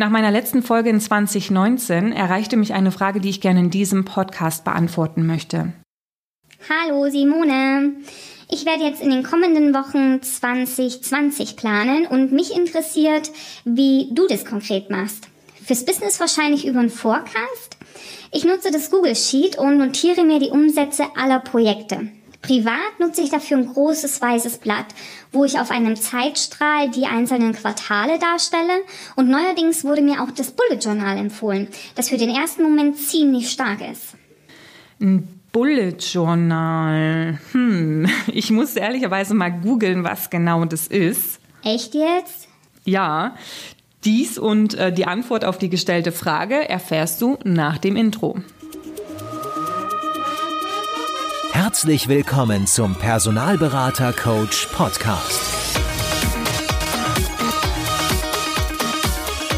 Nach meiner letzten Folge in 2019 erreichte mich eine Frage, die ich gerne in diesem Podcast beantworten möchte. Hallo Simone. Ich werde jetzt in den kommenden Wochen 2020 planen und mich interessiert, wie du das konkret machst. Fürs Business wahrscheinlich über einen Forecast. Ich nutze das Google Sheet und notiere mir die Umsätze aller Projekte. Privat nutze ich dafür ein großes weißes Blatt, wo ich auf einem Zeitstrahl die einzelnen Quartale darstelle und neuerdings wurde mir auch das Bullet Journal empfohlen, das für den ersten Moment ziemlich stark ist. Ein Bullet Journal. Hm, ich muss ehrlicherweise mal googeln, was genau das ist. Echt jetzt? Ja, dies und äh, die Antwort auf die gestellte Frage erfährst du nach dem Intro. Herzlich willkommen zum Personalberater Coach Podcast.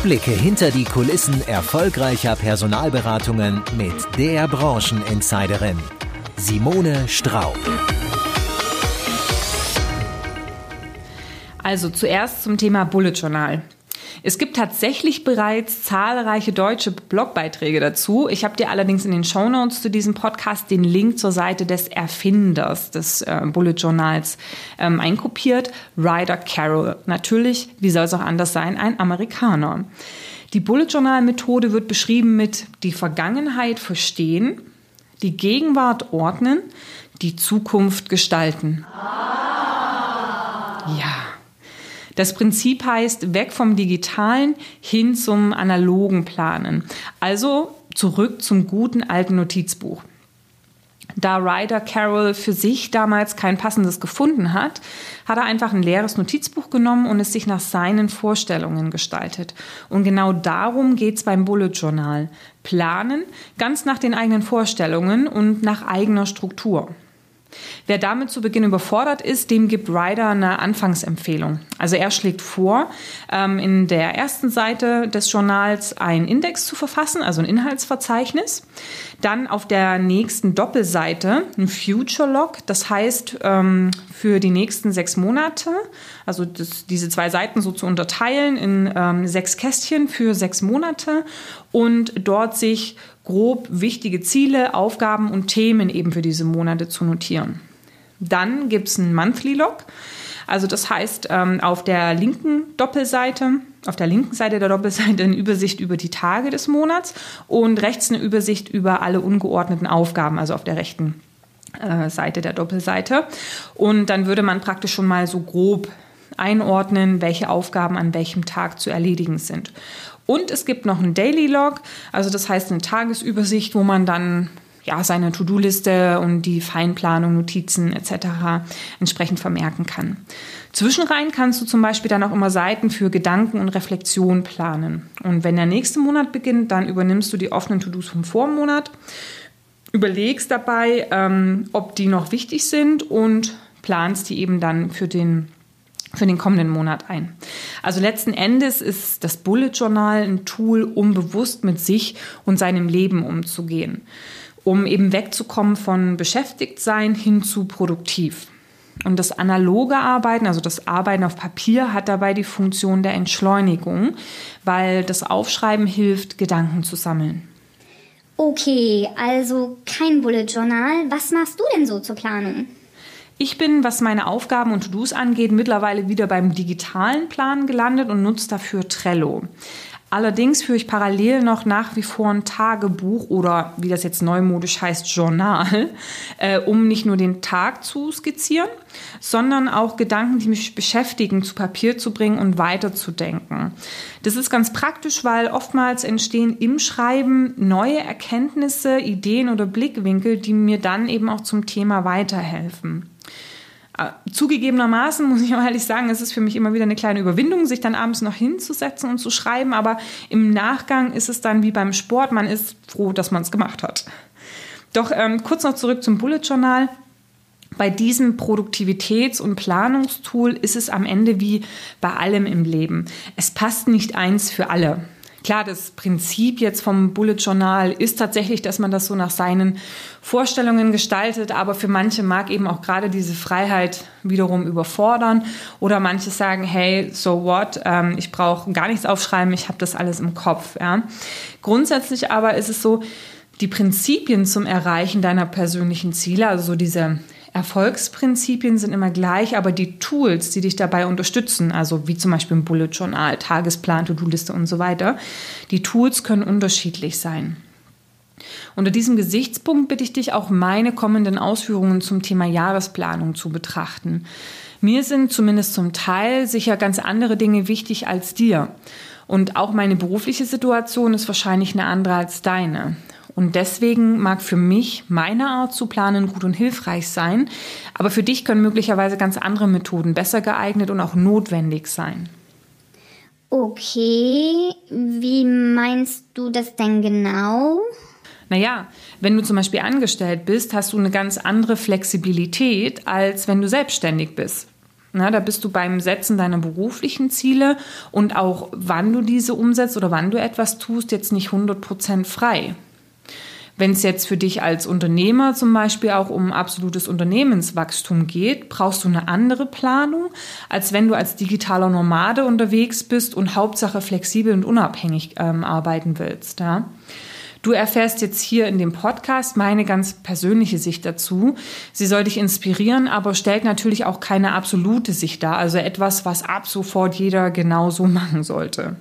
Blicke hinter die Kulissen erfolgreicher Personalberatungen mit der Brancheninsiderin Simone Straub. Also zuerst zum Thema Bullet Journal. Es gibt tatsächlich bereits zahlreiche deutsche Blogbeiträge dazu. Ich habe dir allerdings in den Shownotes zu diesem Podcast den Link zur Seite des Erfinders des äh, Bullet Journals ähm, einkopiert, Ryder Carroll. Natürlich, wie soll es auch anders sein, ein Amerikaner. Die Bullet Journal Methode wird beschrieben mit die Vergangenheit verstehen, die Gegenwart ordnen, die Zukunft gestalten. Ja. Das Prinzip heißt weg vom digitalen hin zum analogen Planen. Also zurück zum guten alten Notizbuch. Da Ryder Carroll für sich damals kein passendes gefunden hat, hat er einfach ein leeres Notizbuch genommen und es sich nach seinen Vorstellungen gestaltet. Und genau darum geht es beim Bullet Journal. Planen ganz nach den eigenen Vorstellungen und nach eigener Struktur. Wer damit zu Beginn überfordert ist, dem gibt Ryder eine Anfangsempfehlung. Also er schlägt vor, ähm, in der ersten Seite des Journals einen Index zu verfassen, also ein Inhaltsverzeichnis. Dann auf der nächsten Doppelseite ein Future Log, das heißt ähm, für die nächsten sechs Monate, also das, diese zwei Seiten so zu unterteilen in ähm, sechs Kästchen für sechs Monate und dort sich grob wichtige Ziele, Aufgaben und Themen eben für diese Monate zu notieren. Dann gibt es ein Monthly Log. Also das heißt, ähm, auf der linken Doppelseite, auf der linken Seite der Doppelseite eine Übersicht über die Tage des Monats und rechts eine Übersicht über alle ungeordneten Aufgaben, also auf der rechten äh, Seite der Doppelseite. Und dann würde man praktisch schon mal so grob einordnen, welche Aufgaben an welchem Tag zu erledigen sind. Und es gibt noch einen Daily Log, also das heißt eine Tagesübersicht, wo man dann ja, seine To-Do-Liste und die Feinplanung, Notizen etc. entsprechend vermerken kann. Zwischenrein kannst du zum Beispiel dann auch immer Seiten für Gedanken und Reflexion planen. Und wenn der nächste Monat beginnt, dann übernimmst du die offenen To-Dos vom Vormonat, überlegst dabei, ähm, ob die noch wichtig sind und planst die eben dann für den für den kommenden Monat ein. Also letzten Endes ist das Bullet Journal ein Tool, um bewusst mit sich und seinem Leben umzugehen, um eben wegzukommen von Beschäftigtsein hin zu produktiv. Und das analoge Arbeiten, also das Arbeiten auf Papier, hat dabei die Funktion der Entschleunigung, weil das Aufschreiben hilft, Gedanken zu sammeln. Okay, also kein Bullet Journal. Was machst du denn so zur Planung? Ich bin, was meine Aufgaben und To-Dos angeht, mittlerweile wieder beim digitalen Plan gelandet und nutze dafür Trello. Allerdings führe ich parallel noch nach wie vor ein Tagebuch oder wie das jetzt neumodisch heißt, Journal, äh, um nicht nur den Tag zu skizzieren, sondern auch Gedanken, die mich beschäftigen, zu Papier zu bringen und weiterzudenken. Das ist ganz praktisch, weil oftmals entstehen im Schreiben neue Erkenntnisse, Ideen oder Blickwinkel, die mir dann eben auch zum Thema weiterhelfen. Äh, zugegebenermaßen muss ich auch ehrlich sagen, es ist für mich immer wieder eine kleine Überwindung, sich dann abends noch hinzusetzen und zu schreiben. Aber im Nachgang ist es dann wie beim Sport, man ist froh, dass man es gemacht hat. Doch ähm, kurz noch zurück zum Bullet Journal. Bei diesem Produktivitäts- und Planungstool ist es am Ende wie bei allem im Leben. Es passt nicht eins für alle. Klar, das Prinzip jetzt vom Bullet Journal ist tatsächlich, dass man das so nach seinen Vorstellungen gestaltet, aber für manche mag eben auch gerade diese Freiheit wiederum überfordern oder manche sagen, hey, so what, ähm, ich brauche gar nichts aufschreiben, ich habe das alles im Kopf. Ja. Grundsätzlich aber ist es so, die Prinzipien zum Erreichen deiner persönlichen Ziele, also so diese Erfolgsprinzipien sind immer gleich, aber die Tools, die dich dabei unterstützen, also wie zum Beispiel ein Bullet Journal, Tagesplan, To-Do-Liste und so weiter, die Tools können unterschiedlich sein. Unter diesem Gesichtspunkt bitte ich dich auch meine kommenden Ausführungen zum Thema Jahresplanung zu betrachten. Mir sind zumindest zum Teil sicher ganz andere Dinge wichtig als dir. Und auch meine berufliche Situation ist wahrscheinlich eine andere als deine. Und deswegen mag für mich meine Art zu planen gut und hilfreich sein, aber für dich können möglicherweise ganz andere Methoden besser geeignet und auch notwendig sein. Okay, wie meinst du das denn genau? Naja, wenn du zum Beispiel angestellt bist, hast du eine ganz andere Flexibilität, als wenn du selbstständig bist. Na, da bist du beim Setzen deiner beruflichen Ziele und auch wann du diese umsetzt oder wann du etwas tust, jetzt nicht 100% frei. Wenn es jetzt für dich als Unternehmer zum Beispiel auch um absolutes Unternehmenswachstum geht, brauchst du eine andere Planung, als wenn du als digitaler Nomade unterwegs bist und Hauptsache flexibel und unabhängig ähm, arbeiten willst. Ja? Du erfährst jetzt hier in dem Podcast meine ganz persönliche Sicht dazu. Sie soll dich inspirieren, aber stellt natürlich auch keine absolute Sicht dar, also etwas, was ab sofort jeder genauso machen sollte.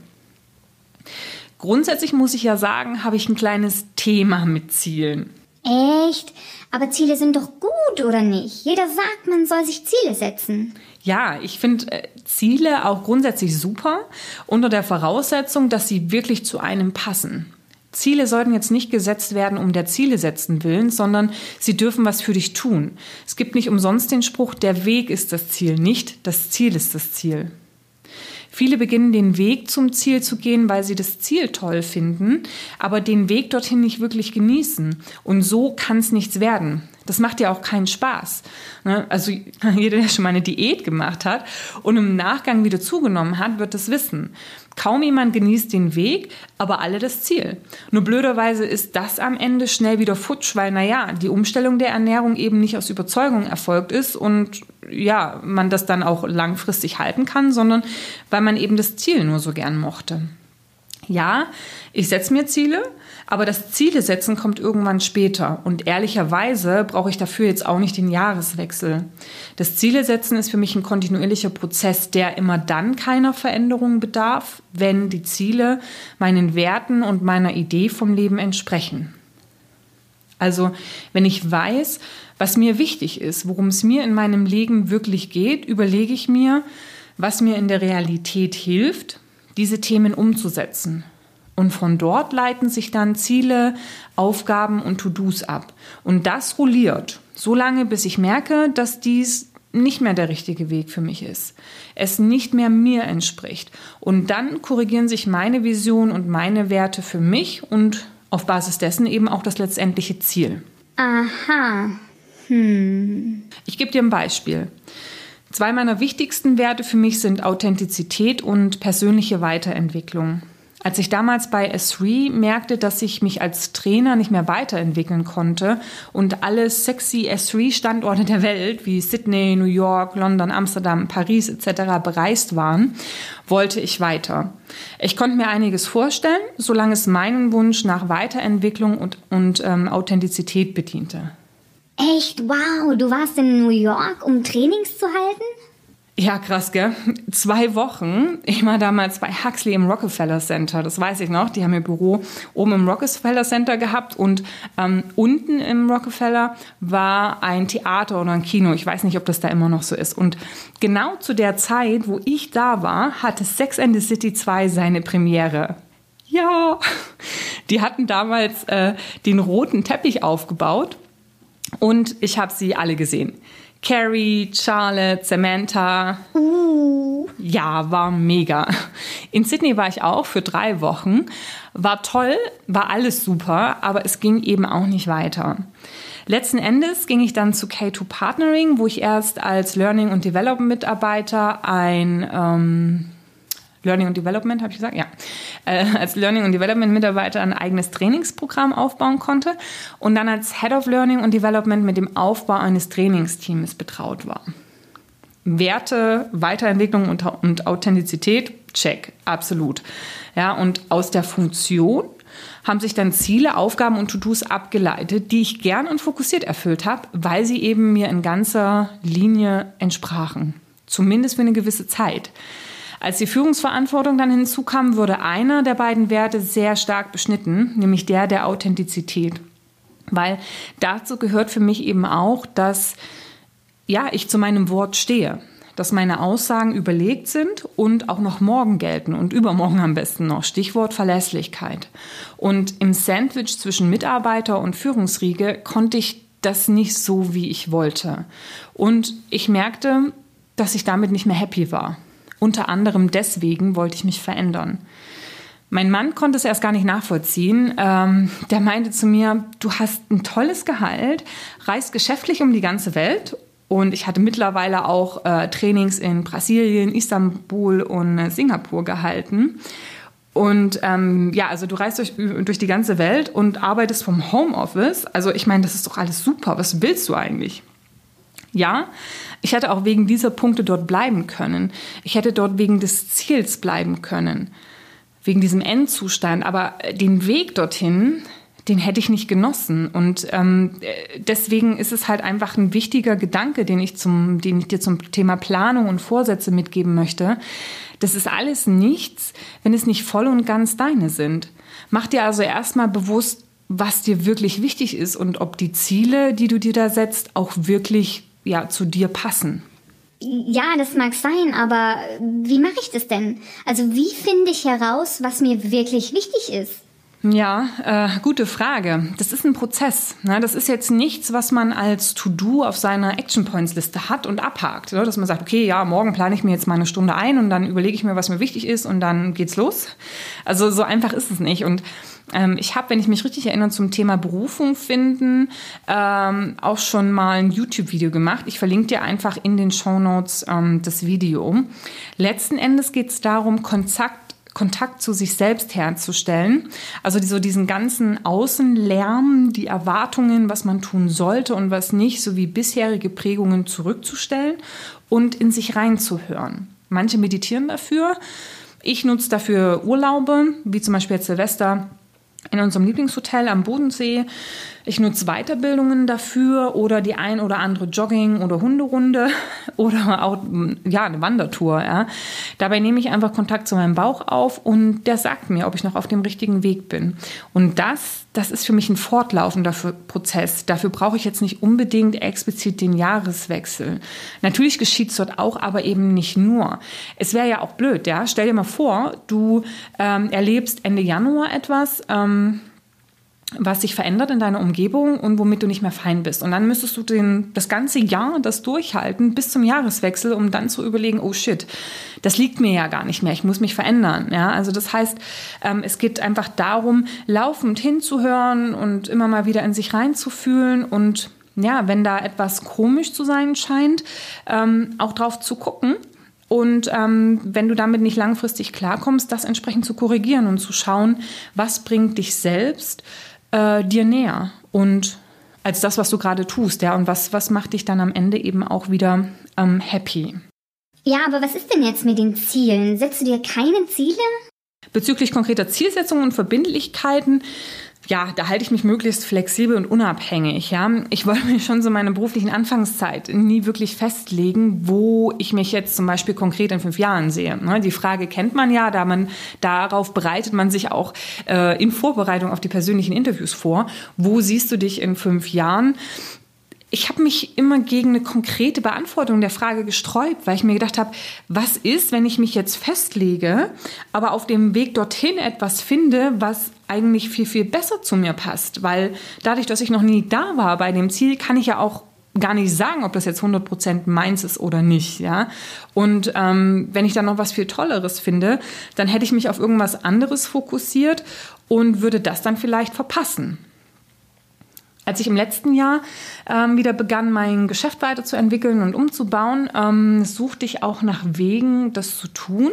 Grundsätzlich muss ich ja sagen, habe ich ein kleines Thema mit Zielen. Echt? Aber Ziele sind doch gut, oder nicht? Jeder sagt, man soll sich Ziele setzen. Ja, ich finde äh, Ziele auch grundsätzlich super, unter der Voraussetzung, dass sie wirklich zu einem passen. Ziele sollten jetzt nicht gesetzt werden um der Ziele setzen willen, sondern sie dürfen was für dich tun. Es gibt nicht umsonst den Spruch, der Weg ist das Ziel, nicht das Ziel ist das Ziel. Viele beginnen den Weg zum Ziel zu gehen, weil sie das Ziel toll finden, aber den Weg dorthin nicht wirklich genießen. Und so kann es nichts werden. Das macht ja auch keinen Spaß. Ne? Also jeder, der schon mal eine Diät gemacht hat und im Nachgang wieder zugenommen hat, wird das wissen. Kaum jemand genießt den Weg, aber alle das Ziel. Nur blöderweise ist das am Ende schnell wieder futsch, weil, naja, die Umstellung der Ernährung eben nicht aus Überzeugung erfolgt ist und ja, man das dann auch langfristig halten kann, sondern weil man eben das Ziel nur so gern mochte. Ja, ich setze mir Ziele, aber das Ziele setzen kommt irgendwann später. Und ehrlicherweise brauche ich dafür jetzt auch nicht den Jahreswechsel. Das Ziele setzen ist für mich ein kontinuierlicher Prozess, der immer dann keiner Veränderung bedarf, wenn die Ziele meinen Werten und meiner Idee vom Leben entsprechen. Also, wenn ich weiß, was mir wichtig ist, worum es mir in meinem Leben wirklich geht, überlege ich mir, was mir in der Realität hilft, diese Themen umzusetzen. Und von dort leiten sich dann Ziele, Aufgaben und To-Dos ab. Und das rolliert, so lange bis ich merke, dass dies nicht mehr der richtige Weg für mich ist, es nicht mehr mir entspricht. Und dann korrigieren sich meine Vision und meine Werte für mich und auf Basis dessen eben auch das letztendliche Ziel. Aha. Hm. Ich gebe dir ein Beispiel. Zwei meiner wichtigsten Werte für mich sind Authentizität und persönliche Weiterentwicklung. Als ich damals bei S3 merkte, dass ich mich als Trainer nicht mehr weiterentwickeln konnte und alle sexy S3-Standorte der Welt wie Sydney, New York, London, Amsterdam, Paris etc. bereist waren, wollte ich weiter. Ich konnte mir einiges vorstellen, solange es meinen Wunsch nach Weiterentwicklung und, und ähm, Authentizität bediente. Echt? Wow, du warst in New York, um Trainings zu halten? Ja, krass, gell? Zwei Wochen. Ich war damals bei Huxley im Rockefeller Center, das weiß ich noch. Die haben ihr Büro oben im Rockefeller Center gehabt und ähm, unten im Rockefeller war ein Theater oder ein Kino. Ich weiß nicht, ob das da immer noch so ist. Und genau zu der Zeit, wo ich da war, hatte Sex and the City 2 seine Premiere. Ja, die hatten damals äh, den roten Teppich aufgebaut und ich habe sie alle gesehen. Carrie, Charlotte, Samantha. Uh. Ja, war mega. In Sydney war ich auch für drei Wochen. War toll, war alles super, aber es ging eben auch nicht weiter. Letzten Endes ging ich dann zu K2 Partnering, wo ich erst als Learning- und Development-Mitarbeiter ein ähm, Learning und Development, habe ich gesagt, ja, äh, als Learning und Development Mitarbeiter ein eigenes Trainingsprogramm aufbauen konnte und dann als Head of Learning und Development mit dem Aufbau eines Trainingsteams betraut war. Werte, Weiterentwicklung und, und Authentizität, check, absolut. Ja, und aus der Funktion haben sich dann Ziele, Aufgaben und To-Dos abgeleitet, die ich gern und fokussiert erfüllt habe, weil sie eben mir in ganzer Linie entsprachen. Zumindest für eine gewisse Zeit. Als die Führungsverantwortung dann hinzukam, wurde einer der beiden Werte sehr stark beschnitten, nämlich der der Authentizität. Weil dazu gehört für mich eben auch, dass ja, ich zu meinem Wort stehe, dass meine Aussagen überlegt sind und auch noch morgen gelten und übermorgen am besten noch. Stichwort Verlässlichkeit. Und im Sandwich zwischen Mitarbeiter und Führungsriege konnte ich das nicht so, wie ich wollte. Und ich merkte, dass ich damit nicht mehr happy war. Unter anderem deswegen wollte ich mich verändern. Mein Mann konnte es erst gar nicht nachvollziehen. Ähm, der meinte zu mir, du hast ein tolles Gehalt, reist geschäftlich um die ganze Welt und ich hatte mittlerweile auch äh, Trainings in Brasilien, Istanbul und äh, Singapur gehalten. Und ähm, ja, also du reist durch, durch die ganze Welt und arbeitest vom Homeoffice. Also ich meine, das ist doch alles super. Was willst du eigentlich? Ja, ich hätte auch wegen dieser Punkte dort bleiben können. Ich hätte dort wegen des Ziels bleiben können, wegen diesem Endzustand. Aber den Weg dorthin, den hätte ich nicht genossen. Und ähm, deswegen ist es halt einfach ein wichtiger Gedanke, den ich, zum, den ich dir zum Thema Planung und Vorsätze mitgeben möchte. Das ist alles nichts, wenn es nicht voll und ganz deine sind. Mach dir also erstmal bewusst, was dir wirklich wichtig ist und ob die Ziele, die du dir da setzt, auch wirklich ja, zu dir passen. Ja, das mag sein, aber wie mache ich das denn? Also wie finde ich heraus, was mir wirklich wichtig ist? Ja, äh, gute Frage. Das ist ein Prozess. Ne? Das ist jetzt nichts, was man als To-Do auf seiner Action Points Liste hat und abhakt. Ne? Dass man sagt, okay, ja, morgen plane ich mir jetzt mal eine Stunde ein und dann überlege ich mir, was mir wichtig ist und dann geht's los. Also so einfach ist es nicht. Und ähm, ich habe, wenn ich mich richtig erinnere, zum Thema Berufung finden, ähm, auch schon mal ein YouTube-Video gemacht. Ich verlinke dir einfach in den Show Notes ähm, das Video. Letzten Endes geht es darum, Kontakt Kontakt zu sich selbst herzustellen. Also so diesen ganzen Außenlärm, die Erwartungen, was man tun sollte und was nicht, sowie bisherige Prägungen zurückzustellen und in sich reinzuhören. Manche meditieren dafür. Ich nutze dafür Urlaube, wie zum Beispiel jetzt Silvester in unserem Lieblingshotel am Bodensee. Ich nutze Weiterbildungen dafür oder die ein oder andere Jogging- oder Hunderunde oder auch ja, eine Wandertour. Ja. Dabei nehme ich einfach Kontakt zu meinem Bauch auf und der sagt mir, ob ich noch auf dem richtigen Weg bin. Und das, das ist für mich ein fortlaufender Prozess. Dafür brauche ich jetzt nicht unbedingt explizit den Jahreswechsel. Natürlich geschieht es dort auch, aber eben nicht nur. Es wäre ja auch blöd, ja. Stell dir mal vor, du ähm, erlebst Ende Januar etwas. Ähm, was sich verändert in deiner Umgebung und womit du nicht mehr fein bist. Und dann müsstest du den, das ganze Jahr das durchhalten bis zum Jahreswechsel, um dann zu überlegen, oh shit, das liegt mir ja gar nicht mehr, ich muss mich verändern. Ja, also das heißt, ähm, es geht einfach darum, laufend hinzuhören und immer mal wieder in sich reinzufühlen und ja, wenn da etwas komisch zu sein scheint, ähm, auch drauf zu gucken und ähm, wenn du damit nicht langfristig klarkommst, das entsprechend zu korrigieren und zu schauen, was bringt dich selbst äh, dir näher und als das, was du gerade tust, ja, und was, was macht dich dann am Ende eben auch wieder ähm, happy. Ja, aber was ist denn jetzt mit den Zielen? Setzt du dir keine Ziele? Bezüglich konkreter Zielsetzungen und Verbindlichkeiten ja, da halte ich mich möglichst flexibel und unabhängig. Ja, ich wollte mir schon so meine beruflichen Anfangszeit nie wirklich festlegen, wo ich mich jetzt zum Beispiel konkret in fünf Jahren sehe. Ne, die Frage kennt man ja, da man darauf bereitet man sich auch äh, in Vorbereitung auf die persönlichen Interviews vor. Wo siehst du dich in fünf Jahren? Ich habe mich immer gegen eine konkrete Beantwortung der Frage gesträubt, weil ich mir gedacht habe, was ist, wenn ich mich jetzt festlege, aber auf dem Weg dorthin etwas finde, was eigentlich viel, viel besser zu mir passt. Weil dadurch, dass ich noch nie da war bei dem Ziel, kann ich ja auch gar nicht sagen, ob das jetzt 100% meins ist oder nicht, ja. Und ähm, wenn ich dann noch was viel Tolleres finde, dann hätte ich mich auf irgendwas anderes fokussiert und würde das dann vielleicht verpassen. Als ich im letzten Jahr ähm, wieder begann, mein Geschäft weiterzuentwickeln und umzubauen, ähm, suchte ich auch nach Wegen, das zu tun.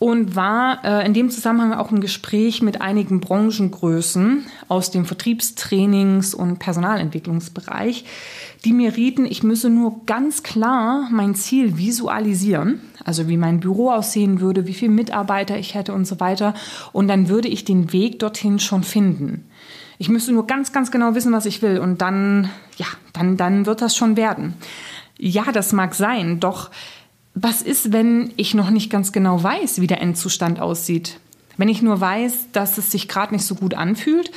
und war äh, in dem Zusammenhang auch im Gespräch mit einigen Branchengrößen aus dem Vertriebstrainings- und Personalentwicklungsbereich, die mir rieten, ich müsse nur ganz klar mein Ziel visualisieren, also wie mein Büro aussehen würde, wie viele Mitarbeiter ich hätte und so weiter. Und dann würde ich den Weg dorthin schon finden. Ich müsste nur ganz, ganz genau wissen, was ich will. Und dann, ja, dann, dann wird das schon werden. Ja, das mag sein, doch was ist, wenn ich noch nicht ganz genau weiß, wie der Endzustand aussieht? Wenn ich nur weiß, dass es sich gerade nicht so gut anfühlt,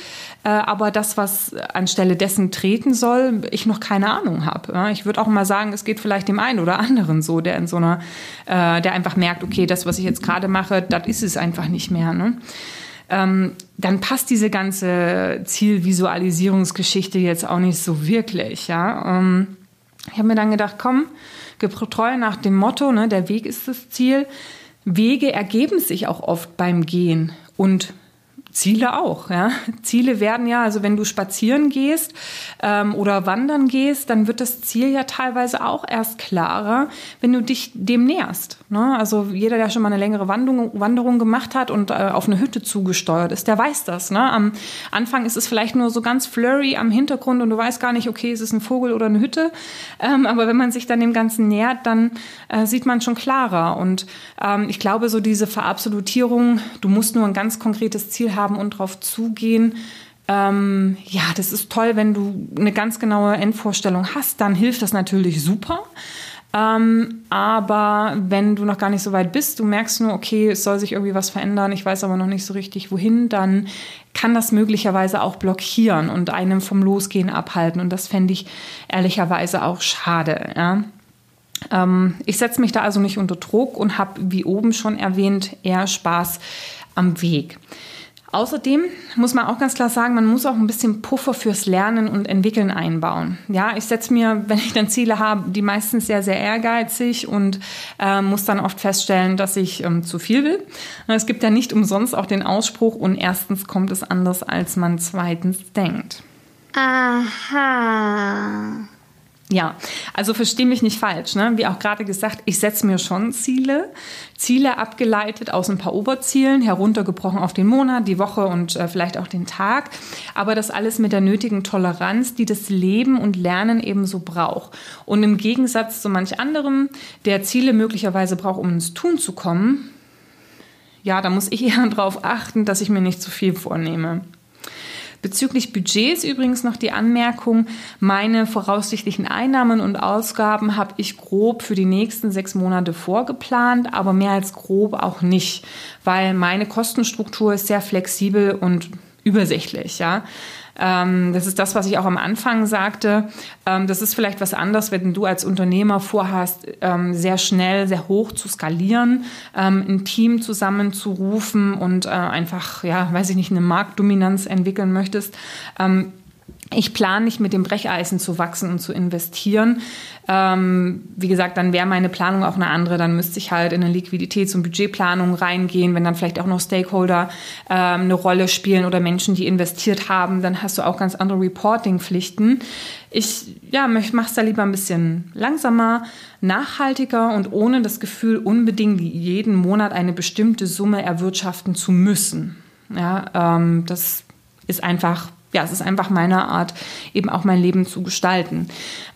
äh, aber das, was anstelle dessen treten soll, ich noch keine Ahnung habe. Ja? Ich würde auch mal sagen, es geht vielleicht dem einen oder anderen so, der in so einer, äh, der einfach merkt, okay, das, was ich jetzt gerade mache, das ist es einfach nicht mehr. Ne? Ähm, dann passt diese ganze Zielvisualisierungsgeschichte jetzt auch nicht so wirklich. Ja? Ähm, ich habe mir dann gedacht, komm, getreu nach dem Motto, ne, der Weg ist das Ziel. Wege ergeben sich auch oft beim Gehen und Ziele auch. Ja? Ziele werden ja, also wenn du spazieren gehst ähm, oder wandern gehst, dann wird das Ziel ja teilweise auch erst klarer, wenn du dich dem näherst. Ne? Also jeder, der schon mal eine längere Wanderung, Wanderung gemacht hat und äh, auf eine Hütte zugesteuert ist, der weiß das. Ne? Am Anfang ist es vielleicht nur so ganz flurry am Hintergrund und du weißt gar nicht, okay, ist es ein Vogel oder eine Hütte. Ähm, aber wenn man sich dann dem Ganzen nähert, dann äh, sieht man schon klarer. Und ähm, ich glaube, so diese Verabsolutierung, du musst nur ein ganz konkretes Ziel haben, haben und drauf zugehen. Ähm, ja, das ist toll, wenn du eine ganz genaue Endvorstellung hast, dann hilft das natürlich super. Ähm, aber wenn du noch gar nicht so weit bist, du merkst nur, okay, es soll sich irgendwie was verändern, ich weiß aber noch nicht so richtig wohin, dann kann das möglicherweise auch blockieren und einem vom Losgehen abhalten. Und das fände ich ehrlicherweise auch schade. Ja? Ähm, ich setze mich da also nicht unter Druck und habe, wie oben schon erwähnt, eher Spaß am Weg. Außerdem muss man auch ganz klar sagen, man muss auch ein bisschen Puffer fürs Lernen und Entwickeln einbauen. Ja, ich setze mir, wenn ich dann Ziele habe, die meistens sehr, sehr ehrgeizig und äh, muss dann oft feststellen, dass ich ähm, zu viel will. Es gibt ja nicht umsonst auch den Ausspruch, und erstens kommt es anders, als man zweitens denkt. Aha. Ja, also verstehe mich nicht falsch. Ne? Wie auch gerade gesagt, ich setze mir schon Ziele. Ziele abgeleitet aus ein paar Oberzielen, heruntergebrochen auf den Monat, die Woche und äh, vielleicht auch den Tag. Aber das alles mit der nötigen Toleranz, die das Leben und Lernen ebenso braucht. Und im Gegensatz zu manch anderem, der Ziele möglicherweise braucht, um ins Tun zu kommen, ja, da muss ich eher darauf achten, dass ich mir nicht zu viel vornehme. Bezüglich Budgets übrigens noch die Anmerkung, meine voraussichtlichen Einnahmen und Ausgaben habe ich grob für die nächsten sechs Monate vorgeplant, aber mehr als grob auch nicht, weil meine Kostenstruktur ist sehr flexibel und übersichtlich. Ja? Ähm, das ist das, was ich auch am Anfang sagte. Ähm, das ist vielleicht was anderes, wenn du als Unternehmer vorhast, ähm, sehr schnell, sehr hoch zu skalieren, ähm, ein Team zusammenzurufen und äh, einfach, ja, weiß ich nicht, eine Marktdominanz entwickeln möchtest. Ich plane nicht mit dem Brecheisen zu wachsen und zu investieren. Ähm, wie gesagt, dann wäre meine Planung auch eine andere. Dann müsste ich halt in eine Liquiditäts- und Budgetplanung reingehen. Wenn dann vielleicht auch noch Stakeholder ähm, eine Rolle spielen oder Menschen, die investiert haben, dann hast du auch ganz andere Reporting-Pflichten. Ich ja, mache es da lieber ein bisschen langsamer, nachhaltiger und ohne das Gefühl, unbedingt jeden Monat eine bestimmte Summe erwirtschaften zu müssen. Ja, ähm, das ist einfach ja, es ist einfach meine Art, eben auch mein Leben zu gestalten.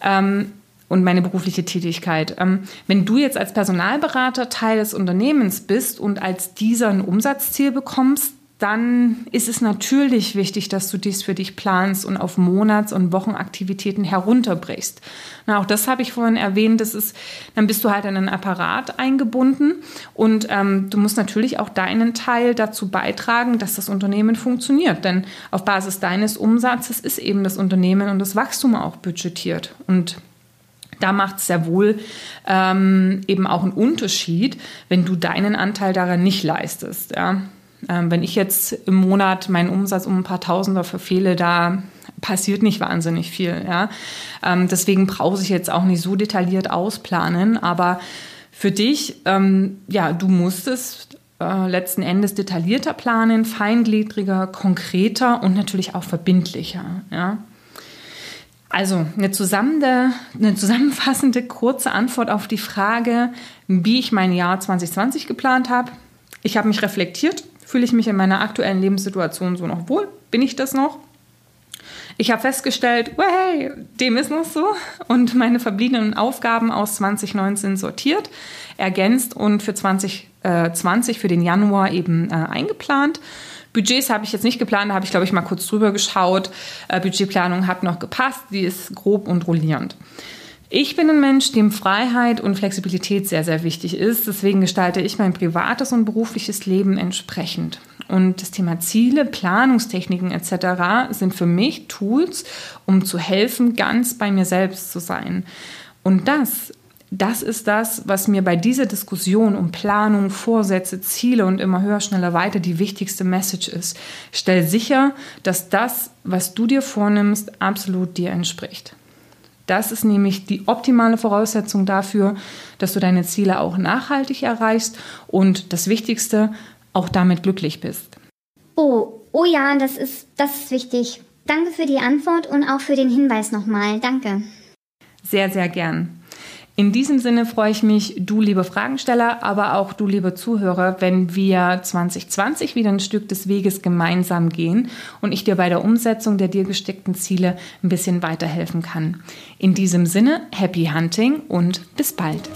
Ähm, und meine berufliche Tätigkeit. Ähm, wenn du jetzt als Personalberater Teil des Unternehmens bist und als dieser ein Umsatzziel bekommst, dann ist es natürlich wichtig, dass du dies für dich planst und auf Monats- und Wochenaktivitäten herunterbrichst. Na, auch das habe ich vorhin erwähnt. Das ist, dann bist du halt in einen Apparat eingebunden und ähm, du musst natürlich auch deinen Teil dazu beitragen, dass das Unternehmen funktioniert. Denn auf Basis deines Umsatzes ist eben das Unternehmen und das Wachstum auch budgetiert. Und da macht es sehr wohl ähm, eben auch einen Unterschied, wenn du deinen Anteil daran nicht leistest. Ja. Ähm, wenn ich jetzt im Monat meinen Umsatz um ein paar Tausender verfehle, da passiert nicht wahnsinnig viel. Ja? Ähm, deswegen brauche ich jetzt auch nicht so detailliert ausplanen, aber für dich, ähm, ja, du musst es äh, letzten Endes detaillierter planen, feingliedriger, konkreter und natürlich auch verbindlicher. Ja? Also eine, eine zusammenfassende kurze Antwort auf die Frage, wie ich mein Jahr 2020 geplant habe Ich habe mich reflektiert, fühle ich mich in meiner aktuellen Lebenssituation so noch wohl? Bin ich das noch? Ich habe festgestellt, hey, dem ist noch so und meine verbliebenen Aufgaben aus 2019 sortiert, ergänzt und für 2020 für den Januar eben äh, eingeplant. Budgets habe ich jetzt nicht geplant, da habe ich, glaube ich, mal kurz drüber geschaut. Äh, Budgetplanung hat noch gepasst, die ist grob und rollierend. Ich bin ein Mensch, dem Freiheit und Flexibilität sehr, sehr wichtig ist. Deswegen gestalte ich mein privates und berufliches Leben entsprechend. Und das Thema Ziele, Planungstechniken etc. sind für mich Tools, um zu helfen, ganz bei mir selbst zu sein. Und das, das ist das, was mir bei dieser Diskussion um Planung, Vorsätze, Ziele und immer höher, schneller, weiter die wichtigste Message ist. Stell sicher, dass das, was du dir vornimmst, absolut dir entspricht. Das ist nämlich die optimale Voraussetzung dafür, dass du deine Ziele auch nachhaltig erreichst und das Wichtigste, auch damit glücklich bist. Oh, oh ja, das ist, das ist wichtig. Danke für die Antwort und auch für den Hinweis nochmal. Danke. Sehr, sehr gern. In diesem Sinne freue ich mich, du liebe Fragensteller, aber auch du liebe Zuhörer, wenn wir 2020 wieder ein Stück des Weges gemeinsam gehen und ich dir bei der Umsetzung der dir gesteckten Ziele ein bisschen weiterhelfen kann. In diesem Sinne, happy hunting und bis bald.